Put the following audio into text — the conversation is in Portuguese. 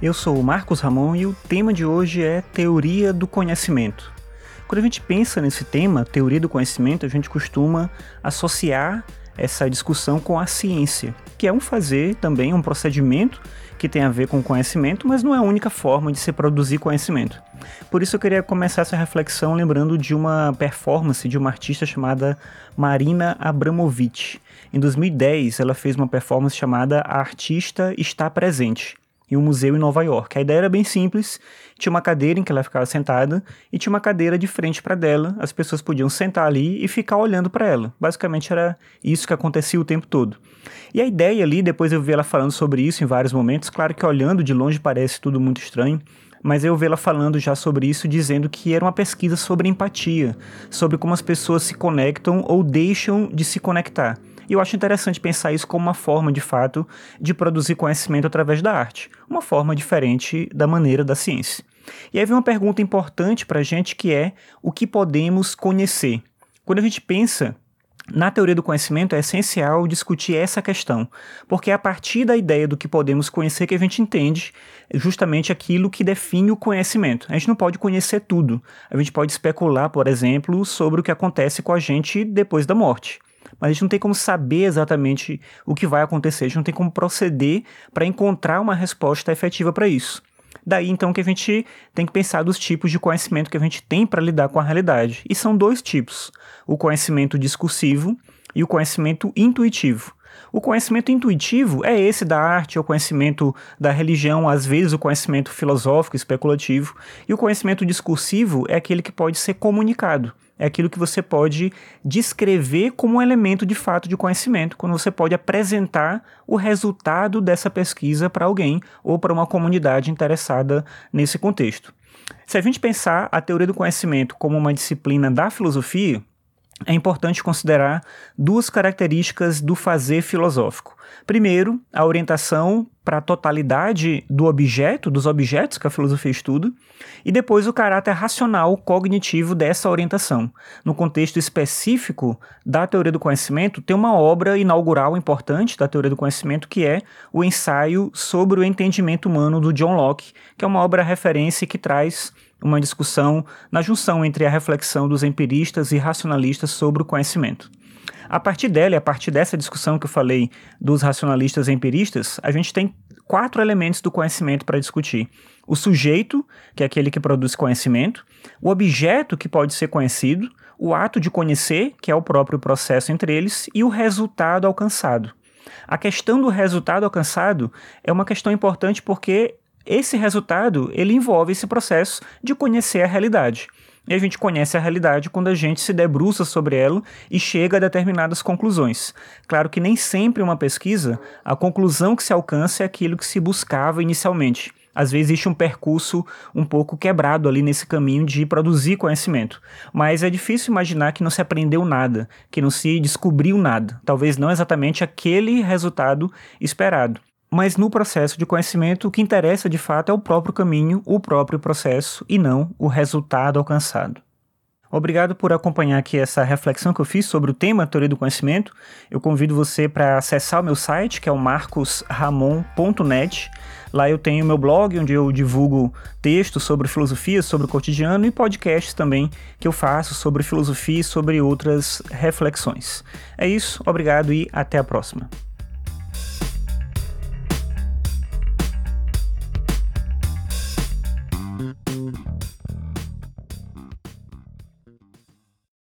Eu sou o Marcos Ramon e o tema de hoje é Teoria do Conhecimento. Quando a gente pensa nesse tema, teoria do conhecimento, a gente costuma associar essa discussão com a ciência, que é um fazer também, um procedimento que tem a ver com conhecimento, mas não é a única forma de se produzir conhecimento. Por isso eu queria começar essa reflexão lembrando de uma performance de uma artista chamada Marina Abramovic. Em 2010, ela fez uma performance chamada A Artista Está Presente em um museu em Nova York. A ideia era bem simples: tinha uma cadeira em que ela ficava sentada e tinha uma cadeira de frente para dela. As pessoas podiam sentar ali e ficar olhando para ela. Basicamente era isso que acontecia o tempo todo. E a ideia ali, depois eu vi ela falando sobre isso em vários momentos. Claro que olhando de longe parece tudo muito estranho. Mas eu vi ela falando já sobre isso, dizendo que era uma pesquisa sobre empatia, sobre como as pessoas se conectam ou deixam de se conectar. E eu acho interessante pensar isso como uma forma, de fato, de produzir conhecimento através da arte, uma forma diferente da maneira da ciência. E aí vem uma pergunta importante para a gente que é o que podemos conhecer. Quando a gente pensa na teoria do conhecimento é essencial discutir essa questão, porque é a partir da ideia do que podemos conhecer que a gente entende justamente aquilo que define o conhecimento. A gente não pode conhecer tudo. A gente pode especular, por exemplo, sobre o que acontece com a gente depois da morte mas a gente não tem como saber exatamente o que vai acontecer, a gente não tem como proceder para encontrar uma resposta efetiva para isso. Daí então que a gente tem que pensar dos tipos de conhecimento que a gente tem para lidar com a realidade. E são dois tipos: o conhecimento discursivo e o conhecimento intuitivo. O conhecimento intuitivo é esse da arte, é o conhecimento da religião, às vezes o conhecimento filosófico, especulativo, e o conhecimento discursivo é aquele que pode ser comunicado. É aquilo que você pode descrever como um elemento de fato de conhecimento, quando você pode apresentar o resultado dessa pesquisa para alguém ou para uma comunidade interessada nesse contexto. Se a gente pensar a teoria do conhecimento como uma disciplina da filosofia, é importante considerar duas características do fazer filosófico. Primeiro, a orientação para a totalidade do objeto, dos objetos que a filosofia estuda, e depois o caráter racional cognitivo dessa orientação. No contexto específico da teoria do conhecimento, tem uma obra inaugural importante da teoria do conhecimento que é o ensaio sobre o entendimento humano do John Locke, que é uma obra referência que traz uma discussão na junção entre a reflexão dos empiristas e racionalistas sobre o conhecimento. A partir dela, e a partir dessa discussão que eu falei dos racionalistas empiristas, a gente tem quatro elementos do conhecimento para discutir: o sujeito, que é aquele que produz conhecimento, o objeto, que pode ser conhecido, o ato de conhecer, que é o próprio processo entre eles, e o resultado alcançado. A questão do resultado alcançado é uma questão importante porque esse resultado ele envolve esse processo de conhecer a realidade. E a gente conhece a realidade quando a gente se debruça sobre ela e chega a determinadas conclusões. Claro que nem sempre uma pesquisa, a conclusão que se alcança é aquilo que se buscava inicialmente. Às vezes existe um percurso um pouco quebrado ali nesse caminho de produzir conhecimento. Mas é difícil imaginar que não se aprendeu nada, que não se descobriu nada. Talvez não exatamente aquele resultado esperado. Mas no processo de conhecimento, o que interessa de fato é o próprio caminho, o próprio processo e não o resultado alcançado. Obrigado por acompanhar aqui essa reflexão que eu fiz sobre o tema teoria do conhecimento. Eu convido você para acessar o meu site, que é o marcosramon.net. Lá eu tenho meu blog, onde eu divulgo textos sobre filosofia, sobre o cotidiano e podcasts também que eu faço sobre filosofia e sobre outras reflexões. É isso, obrigado e até a próxima.